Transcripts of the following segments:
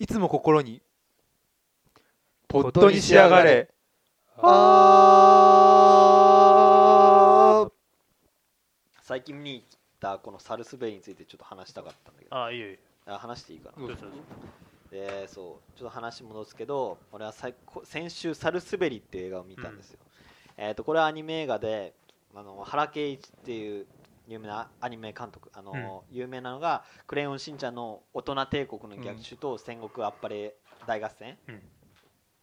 いつも心にポットに仕上がれ。あー。最近見に行ったこのサルスベリについてちょっと話したかったんだけど。ああいいよいいよあ話していいかな？うんどうぞどうぞ。でそう。ちょっと話戻すけど俺はさいこ先週「サルスベリ」っていう映画を見たんですよ、えー、とこれはアニメ映画であの原敬一っていう有名なアニメ監督あの、有名なのが「クレヨンしんちゃん」の「大人帝国の逆襲」と「戦国あっぱれ大合戦」うん。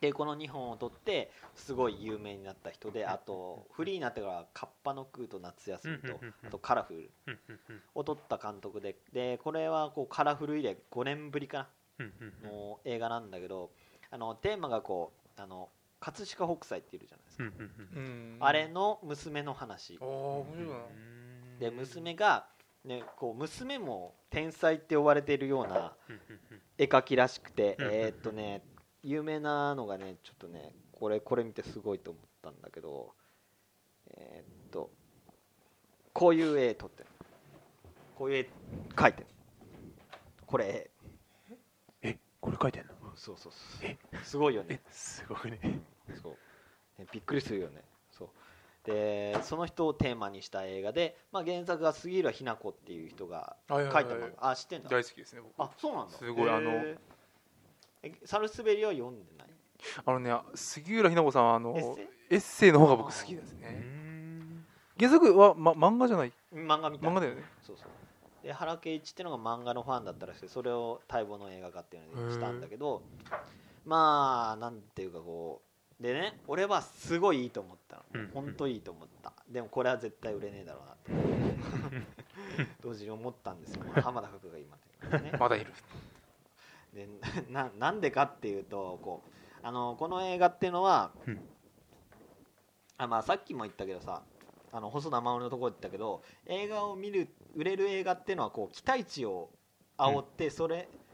でこの2本を取ってすごい有名になった人であとフリーになってから「カッパの空と夏休み」とあと「カラフルうんうんうん」を取った監督ででこれはこうカラフル以来5年ぶりかなの映画なんだけどあのテーマがこうあの葛飾北斎っているじゃないですか、うんうんうんうん。あれの娘の話。ああ面白いなで娘が、ね、こう娘も天才って呼ばれているような絵描きらしくて、うんえーっとね有名なのがねちょっとねこれこれ見てすごいと思ったんだけどえーっとこういう絵撮ってる。こういう絵描いてる。これ。えこれ書いてんの？そうそうそう。え？すごいよね。えすごいね。そう、ね、びっくりするよね。そうでその人をテーマにした映画で、まあ、原作が杉浦日奈子っていう人が書いた漫画。あ知ってんだ。大好きですね僕。あそうなんだ。すごいあのえサルスベリは読んでない？あのね杉浦日奈子さんはあのエッセイ？の方が僕好きですうねん原作は、ま、漫画じゃない？漫画みたい漫画だよね。そうそう。で原敬一っていうのが漫画のファンだったらしくてそれを待望の映画化っていうのにしたんだけどまあなんていうかこうでね俺はすごいいいと思ったの、うん。本当いいと思った。でもこれは絶対売れねえだろうなって。同時に思ったんですよ。浜田福が今ね。まだいる。でななんでかっていうとこうあのこの映画っていうのは、うん。あまあ、さっきも言ったけどさあの細田守のところ言ったけど映画を見る売れる映画っていうのはこう期待値を煽って、それうん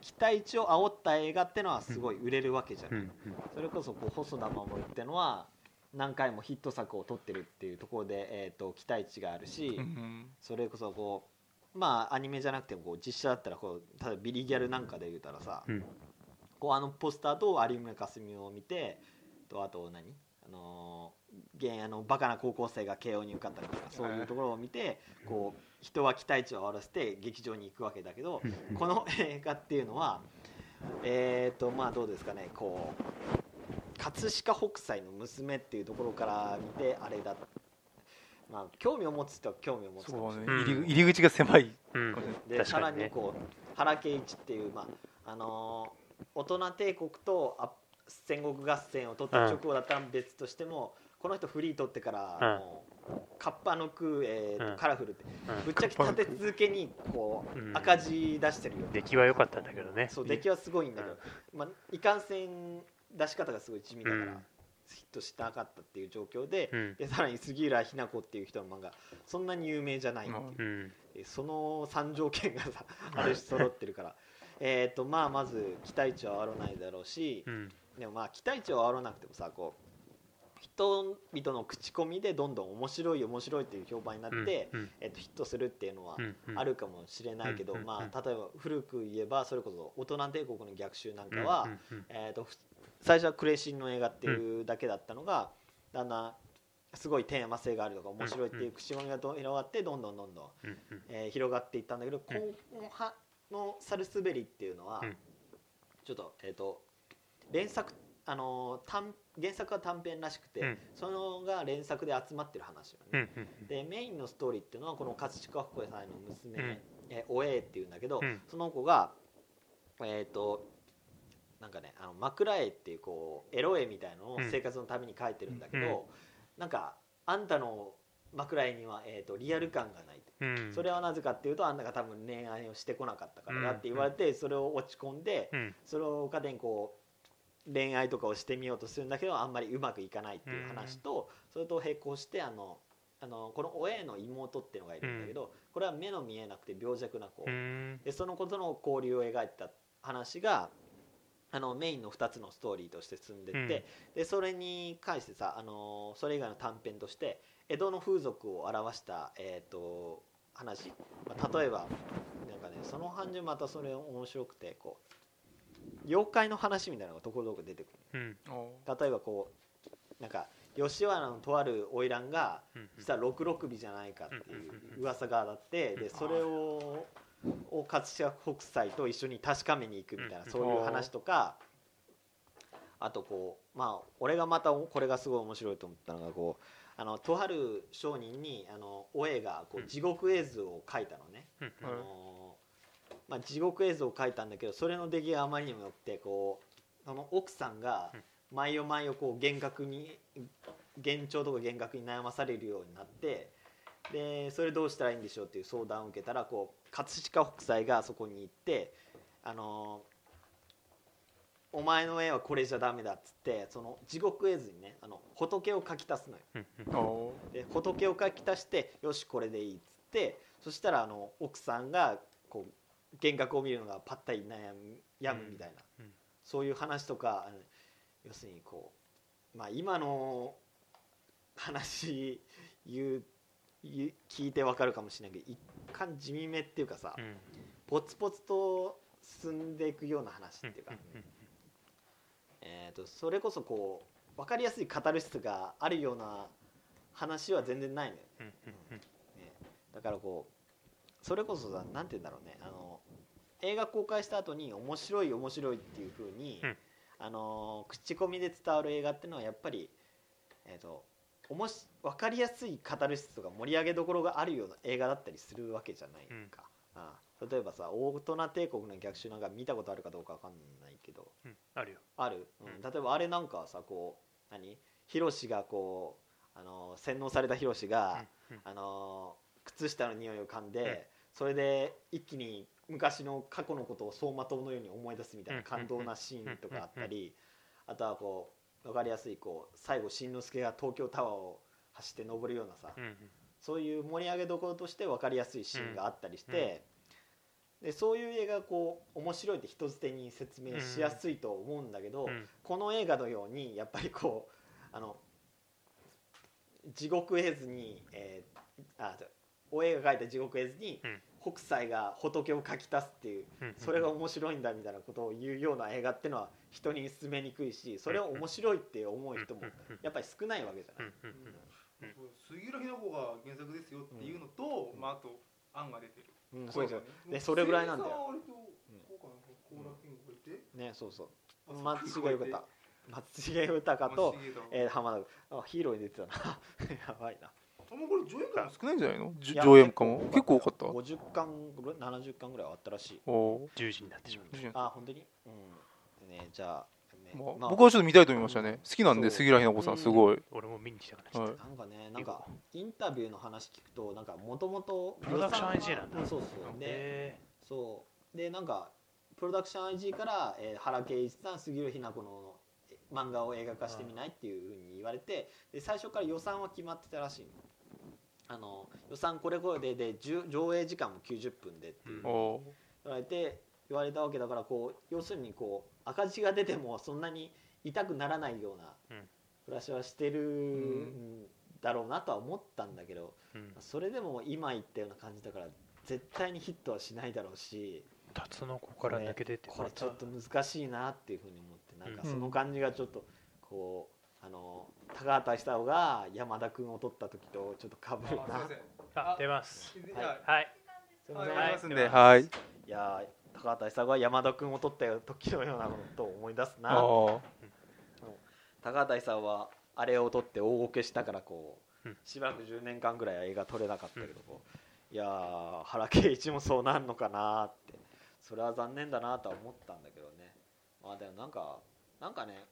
期待値を煽った映画ってのはすごい売れるわけじゃん、うんうん。それこそこう細田守ってのは何回もヒット作を撮ってるっていうところで、えー、と期待値があるし、うんそれこそこうまあアニメじゃなくてもこう実写だったらこう例えばビリギャルなんかで言うたらさ、うん。こうあのポスターと有村架純を見てとあと何？あのー現あのバカな高校生が慶応に受かったりとかそういうところを見てこう人は期待値を割らせて劇場に行くわけだけどうん。この映画っていうのはえーとまあどうですかねこう葛飾北斎の娘っていうところから見てあれだまあ興味を持つ人は興味を持つかもしれない。そうね。入り入り口が狭い。うん。でさらにね。にこう原敬一っていう、まああのー大人帝国とあ戦国合戦を取った直後だったら別としても、この人フリー取ってから、うん。もうカッパの空、えーとうん。カラフルって。うん。ぶっちゃけ立て続けにこう、うん。赤字出してるよ、出来は良かったんだけどね。そう出来はすごいんだけど、まあ、いかんせん出し方がすごい地味だから、うん。ヒットしなかったっていう状況で,、うん。でさらに杉浦日奈子っていう人の漫画そんなに有名じゃないっていう。うん。えその3条件がさあるし揃ってるから。えっとまあまず期待値は上がらないだろうしうん。でもまあ期待値は上がらなくてもさこう人々の口コミでどんどん面白い面白いっていう評判になって、うんえっとヒットするっていうのはあるかもしれないけど、うんまあ例えば古く言えばそれこそ大人帝国の逆襲なんかは、えー、とふ最初はクレイシンの映画っていうだけだったのが、だんだんすごいテーマ性があるとか面白いっていう口コミが広がってどんどんどんどん、えー広がっていったんだけど、うん。このサルスベリっていうのは、うん。ちょっとえっ、と連作あのー短原作は短編らしくて、うん。そのが連作で集まってる話よね、うんうんでメインのストーリーっていうのはこの葛飾北斎の娘、うん。えーおえっていうんだけど、うん。その子がえっ、となんかねあの枕絵っていうこうエロ絵みたいのをうん。生活のために描いてるんだけど、うんなんかあんたの枕絵には、えー、とリアル感がないうん。それはなぜかっていうとあんたが多分恋愛をしてこなかったからだって言われてそれを落ち込んでうん。それを糧にこう恋愛とかをしてみようとするんだけどあんまりうまくいかないっていう話とそれと並行してあのあのこの親の妹っていうのがいるんだけどこれは目の見えなくて病弱な子。うん。でその子との交流を描いた話があのメインの2つのストーリーとして進んでって、でそれに関してさあのそれ以外の短編として江戸の風俗を表した、えー、と話、まあ、例えばなんかねその感じまたそれ面白くてこう妖怪の話みたいなのがところどころ出てくる。うん。あ例えばこうなんか吉原のとある花魁がうん。実は六六尾じゃないかっていう噂があってでそれをを葛飾北斎と一緒に確かめに行くみたいなうん。そういう話とかあとこうまあ俺がまたこれがすごい面白いと思ったのがこうあのとある商人にあのお絵がこううん。地獄絵図を描いたのね。うん。あのまあ、地獄絵図を描いたんだけどそれの出来があまりにもよくてこうその奥さんが毎夜毎夜こう幻覚に幻聴とか幻覚に悩まされるようになってでそれどうしたらいいんでしょうっていう相談を受けたらこう葛飾北斎がそこに行ってあのお前の絵はこれじゃダメだっつってその地獄絵図にねあの仏を描き足すのよ。で仏を描き足してよしこれでいいっつってそしたらあの奥さんがこう幻覚を見るのがパッタリ悩むやむみたいな、うん。うん。そういう話とか要するにこうまあ今の話言う聞いてわかるかもしれないけど一貫地味めっていうかさ、うん。ポツポツと進んでいくような話っていうか、うんえー、とそれこそこう分かりやすいカタルシスがあるような話は全然ないのよ、ね、だからこうそれこそさなんて言うんだろうね。あの映画公開した後に面白い面白いっていう風に、うん。あの口コミで伝わる映画っていうのはやっぱり、えー、とおもし分かりやすいカタルシスとか盛り上げどころがあるような映画だったりするわけじゃないか、ああ。例えばさ大人帝国の逆襲なんか見たことあるかどうかわかんないけど。うん。あるよ。ある、うん。うん。例えばあれなんかはさこう何？ヒロシがこうあの洗脳されたヒロシが、うん。うん。あの靴下の匂いを噛んで、それで一気に昔の過去のことを走馬灯のように思い出すみたいな感動なシーンとかあったり、あとはこう分かりやすいこう最後しんのすけが東京タワーを走って登るようなさ、そういう盛り上げどころとして分かりやすいシーンがあったりして、でそういう映画がこう面白いって人捨てに説明しやすいと思うんだけど、うん。この映画のようにやっぱりこうあの地獄絵図に、えあお絵が描いた地獄絵図に、うん。北斎が仏を描き足すっていううんそれが面白いんだみたいなことを言うような映画っていうのは人に勧めにくいしそれを面白いって思う人もやっぱり少ないわけじゃない。杉浦日奈子が原作ですよっていうのと、まあ、あと案が出てる、うんそうそうね。でそれぐらいなんだねそうそう。松重豊松重豊と、えー、浜田あヒーローに出てたな。やばいなあもうこれ上映会も少ないんじゃないの？上映会も？結構多かった？50巻ぐらい70巻ぐらいあったらしい。おお10時になってしまうー、あ本当に？うん。でねじゃあ、僕はちょっと見たいと思いましたね。好きなんで杉浦日奈子さんすごい、俺も見に来たくなっちゃっはい。なんかねなんかインタビューの話聞くとなんかもともとプロダクション IG なんだ。そうそう。でへそう。でなんかプロダクション IG から、えー原敬一さん杉浦日奈子のえ漫画を映画化してみないっていうふうに言われてで最初から予算は決まってたらしいのあの予算これこれでで上映時間も90分でって言われて言われたわけだからこう要するにこう赤字が出てもそんなに痛くならないようなうん。暮らしはしてるんだろうなとは思ったんだけどそれでも今言ったような感じだから絶対にヒットはしないだろうしタツノコから抜けてこれちょっと難しいなっていうふうに思ってなんかうん。その感じがちょっとこう高畑勲が山田君を取った時とちょっとかぶるな。あ出ます。はい。はい。すい。ませんはい。ます。んではい。いやー高畑勲が山田君を取った時のようなことを思い出すな。高畑勲はあれを取って大ごけしたからこう、うんしばらく10年間ぐらい映画撮れなかったけど、こういやー原敬一もそうなんのかなって。それは残念だなとは思ったんだけどね。まあでもなんかなんかね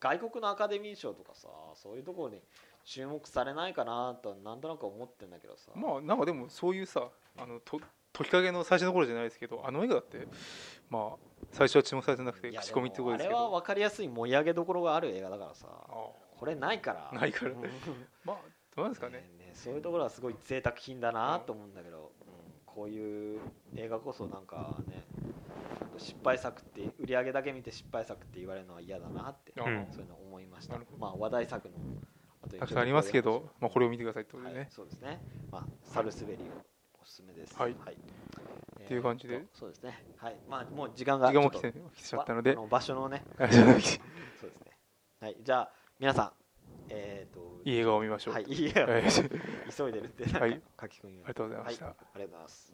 外国のアカデミー賞とかさそういうところに注目されないかなとはなんとなく思ってんだけどさ、まあなんかでもそういうさあのと時影の最初の頃じゃないですけどあの映画だってまあ最初は注目されてなくて口コミってところですけど。あれは分かりやすい盛り上げどころがある映画だからさあこれないから。ないから。うん。まあどうなんですかね。ねそういうところはすごい贅沢品だなと思うんだけど、うんこういう映画こそなんかね失敗作って売り上げだけ見て失敗作って言われるのは嫌だなって、あうん。そういうの思いました。まあ話題作のたくさんありますけど、まあ、これを見てくださいってことではいね、そうですね、まあ、サルスベリをおすすめです。はい。えっていう感じで。そうですね。はい。まあもう時間が時間も来て来ちゃったので。場所のね。はいそうですね。はい。じゃあ皆さんえっ、といい映画を見ましょう。はいいい映画はい。急いでるってはい。書き込みがありがとうございました。はい、ありがとうございます